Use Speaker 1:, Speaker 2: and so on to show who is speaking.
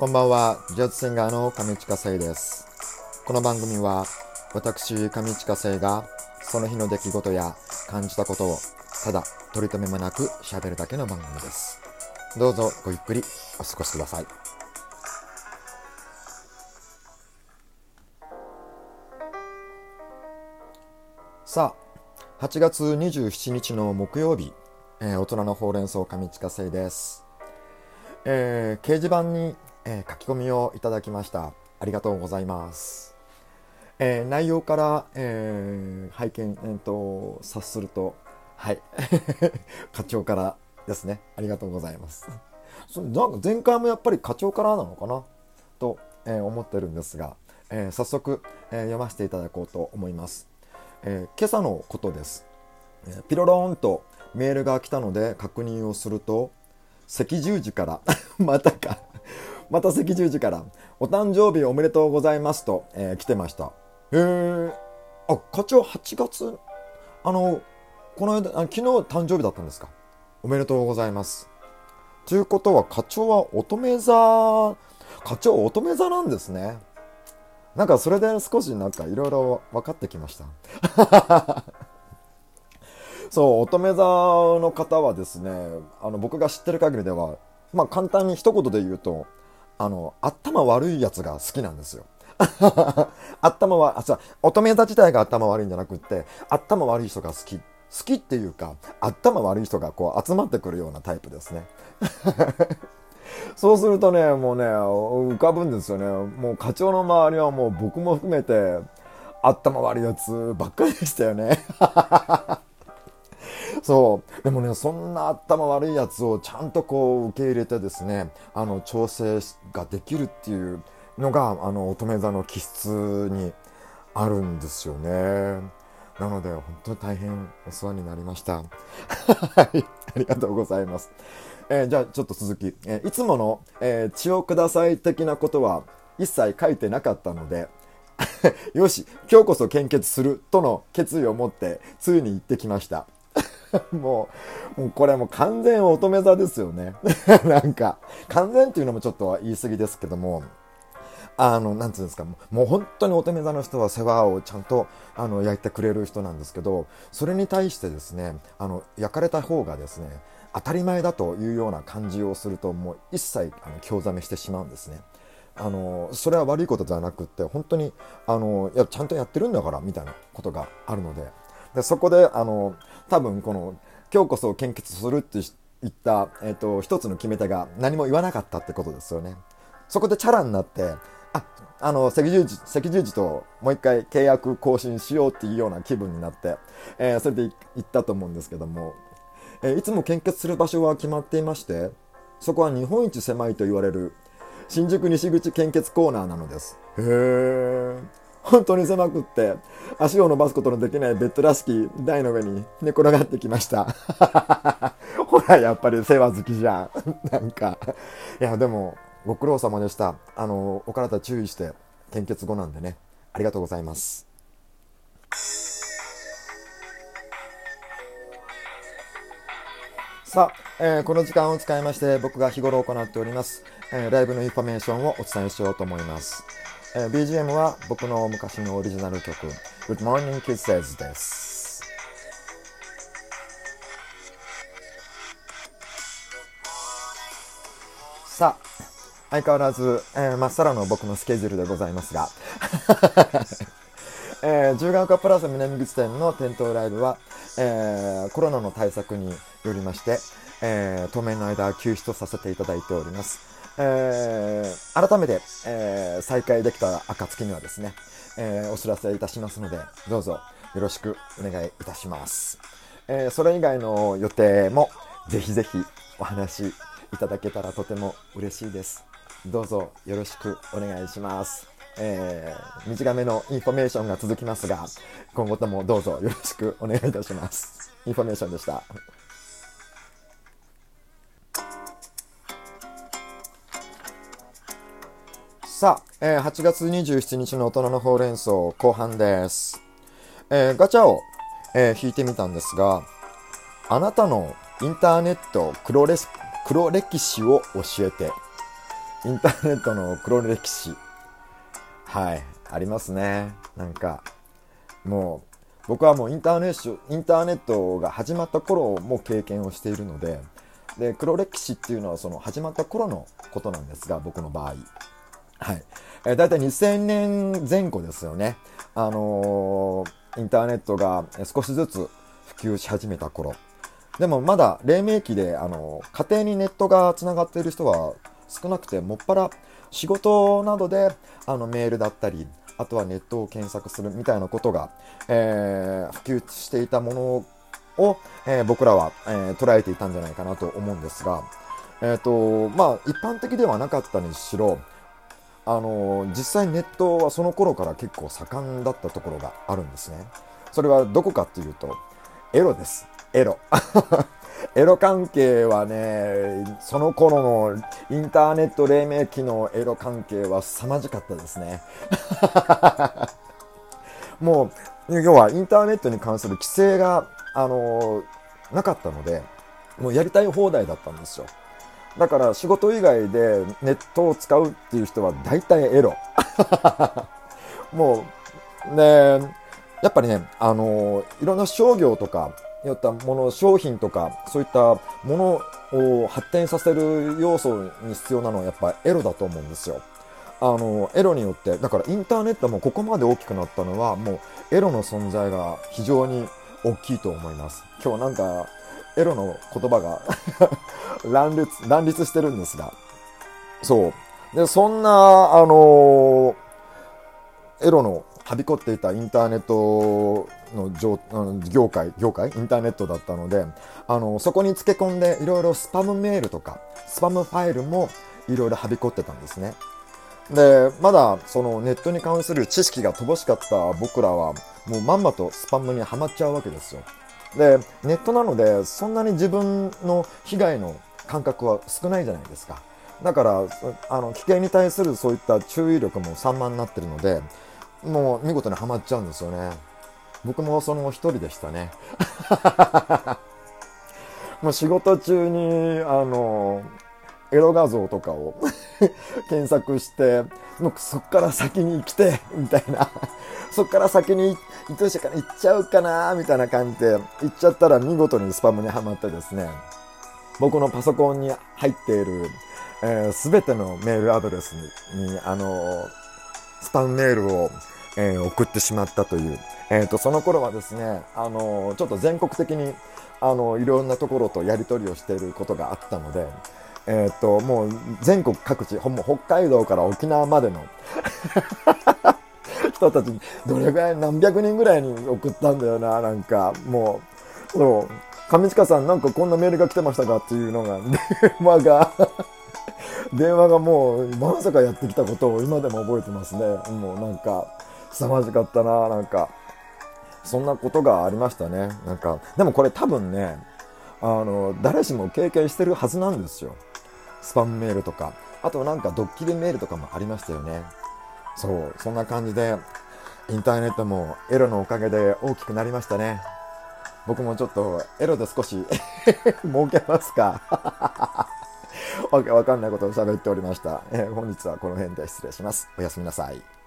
Speaker 1: こんばんは、ジャズシンガーの上近聖です。この番組は、私、上近聖が、その日の出来事や感じたことを、ただ、取り留めもなく喋るだけの番組です。どうぞごゆっくりお過ごしください。さあ、8月27日の木曜日、えー、大人のほうれん草上近聖です。えー、掲示板にえー、書き込みをいただきました。ありがとうございます。えー、内容から、えー、拝見、えーと、察すると、はい、課長からですね。ありがとうございます。そなんか前回もやっぱり課長からなのかな？と、えー、思ってるんですが、えー、早速、えー、読ませていただこうと思います。え今朝のことです。えピロローンとメールが来たので確認をすると、赤十字から またかまた赤十字から、お誕生日おめでとうございますと、えー、来てました。へえ。あ、課長8月、あの、この間、あ昨日誕生日だったんですか？おめでとうございます。ということは、課長は乙女座、課長乙女座なんですね。なんかそれで少しなんかいろいろ分かってきました。そう、乙女座の方はですね、あの僕が知ってる限りでは、まあ簡単に一言で言うと、あの、頭悪いやつが好きなんですよ。頭は、あ、さ、乙女座自体が頭悪いんじゃなくって、頭悪い人が好き。好きっていうか、頭悪い人がこう集まってくるようなタイプですね。そうするとね、もうね、浮かぶんですよね。もう課長の周りはもう僕も含めて、頭悪いやつばっかりでしたよね。そう。でもね、そんな頭悪いやつをちゃんとこう受け入れてですね、あの、調整ができるっていうのが、あの、乙女座の気質にあるんですよね。なので、本当に大変お世話になりました。はい。ありがとうございます。えー、じゃあ、ちょっと続き。えー、いつもの、えー、血をください的なことは一切書いてなかったので、よし、今日こそ献血するとの決意を持って、ついに行ってきました。もう、もうこれもう完全乙女座ですよね。なんか、完全っていうのもちょっと言い過ぎですけども、あの、なんていうんですか、もう本当に乙女座の人は世話をちゃんと、あの、焼いてくれる人なんですけど、それに対してですね、あの、焼かれた方がですね、当たり前だというような感じをすると、もう一切、あの、興ざめしてしまうんですね。あのそれは悪いことではなくって本当にあのいやちゃんとやってるんだからみたいなことがあるのででそこであの多分この今日こそ献血するって言った、えーと、一つの決め手が何も言わなかったってことですよね。そこでチャラになって、あ、あの、赤十字、赤十字ともう一回契約更新しようっていうような気分になって、えー、それで行ったと思うんですけども、えー、いつも献血する場所は決まっていまして、そこは日本一狭いと言われる新宿西口献血コーナーなのです。へー。本当に狭くって、足を伸ばすことのできないベッドらしき台の上に寝転がってきました。ほら、やっぱり世話好きじゃん。なんか。いや、でも、ご苦労様でした。あの、お体注意して、献血後なんでね。ありがとうございます。さあ、えー、この時間を使いまして僕が日頃行っております、えー、ライブのインフォメーションをお伝えしようと思います。えー、BGM は僕の昔のオリジナル曲 Good Morning Kisses です。さあ、相変わらず、えー、まっさらの僕のスケジュールでございますが、えー、十ヶ丘プラス南口店の店頭ライブは、えー、コロナの対策によりまして、えー、当面の間休止とさせていただいております。えー、改めて、えー、再開できた暁にはですね、えー、お知らせいたしますので、どうぞよろしくお願いいたします。え、それ以外の予定も、ぜひぜひお話いただけたらとても嬉しいです。どうぞよろしくお願いします。え、短めのインフォメーションが続きますが、今後ともどうぞよろしくお願いいたします。インフォメーションでした。さあ、えー、8月27日の大人のほうれん草後半です。えー、ガチャを、えー、引いてみたんですが、あなたのインターネット黒レ黒歴史を教えて。インターネットの黒歴史はいありますねなんかもう僕はもうインターネットインターネットが始まった頃も経験をしているのでで黒歴史っていうのはその始まった頃のことなんですが僕の場合はい、えー、大体2000年前後ですよね。あのー、インターネットが少しずつ普及し始めた頃。でもまだ黎明期で、あのー、家庭にネットがつながっている人は少なくてもっぱら仕事などであのメールだったりあとはネットを検索するみたいなことが、えー、普及していたものを、えー、僕らは、えー、捉えていたんじゃないかなと思うんですが、えーとまあ、一般的ではなかったにしろあの実際ネットはその頃から結構盛んだったところがあるんですねそれはどこかっていうとエロですエロ エロ関係はね、その頃のインターネット黎明期のエロ関係は凄まじかったですね。もう、要はインターネットに関する規制が、あのなかったので、もうやりたい放題だったんですよ。だから仕事以外でネットを使うっていう人は大体エロ。もう、ね、やっぱりね、あのいろんな商業とか、よったもの、商品とか、そういったものを発展させる要素に必要なのはやっぱエロだと思うんですよ。あの、エロによって、だからインターネットもここまで大きくなったのは、もうエロの存在が非常に大きいと思います。今日なんか、エロの言葉が乱立、乱立してるんですが、そう。で、そんな、あのエロのはびこっていたインターネットの業界、業界？インターネットだったので、あの、そこに漬け込んでいろいろスパムメールとか、スパムファイルもいろいろはびこってたんですね。で、まだそのネットに関する知識が乏しかった僕らは、もうまんまとスパムにはまっちゃうわけですよ。で、ネットなので、そんなに自分の被害の感覚は少ないじゃないですか。だから、あの、危険に対するそういった注意力も散漫になってるので、もう見事にはまっちゃうんですよね。僕もその一人でしたね。もう仕事中に、あの、エロ画像とかを 検索して、もうそっから先に来て、みたいな。そっから先に、どうしようかな、行っちゃうかな、みたいな感じで、行っちゃったら見事にスパムにはまってですね、僕のパソコンに入っている、す、えー、べ、てのメールアドレスに、にあの、スパムメールを、えー、送ってしまったという。えっ、ー、と、その頃はですね、あの、ちょっと全国的に、あの、いろんなところとやり取りをしていることがあったので、えっ、と、もう全国各地、ほんま北海道から沖縄までの 人たちに、どれぐらい、何百人ぐらいに送ったんだよな、なんか、もう、そう、上近さんなんかこんなメールが来てましたか？っていうのが、電話が 電話がもう、まさかやってきたことを今でも覚えてますね。もうなんか、凄まじかったな、なんか。そんなことがありましたね。なんか、でもこれ多分ね、あの、誰しも経験してるはずなんですよ。スパムメールとか。あとなんかドッキリメールとかもありましたよね。そう、そんな感じで、インターネットもエロのおかげで大きくなりましたね。僕もちょっとエロで少し 儲けますか わけわかんないことを喋っておりました。えー、本日はこの辺で失礼します。おやすみなさい。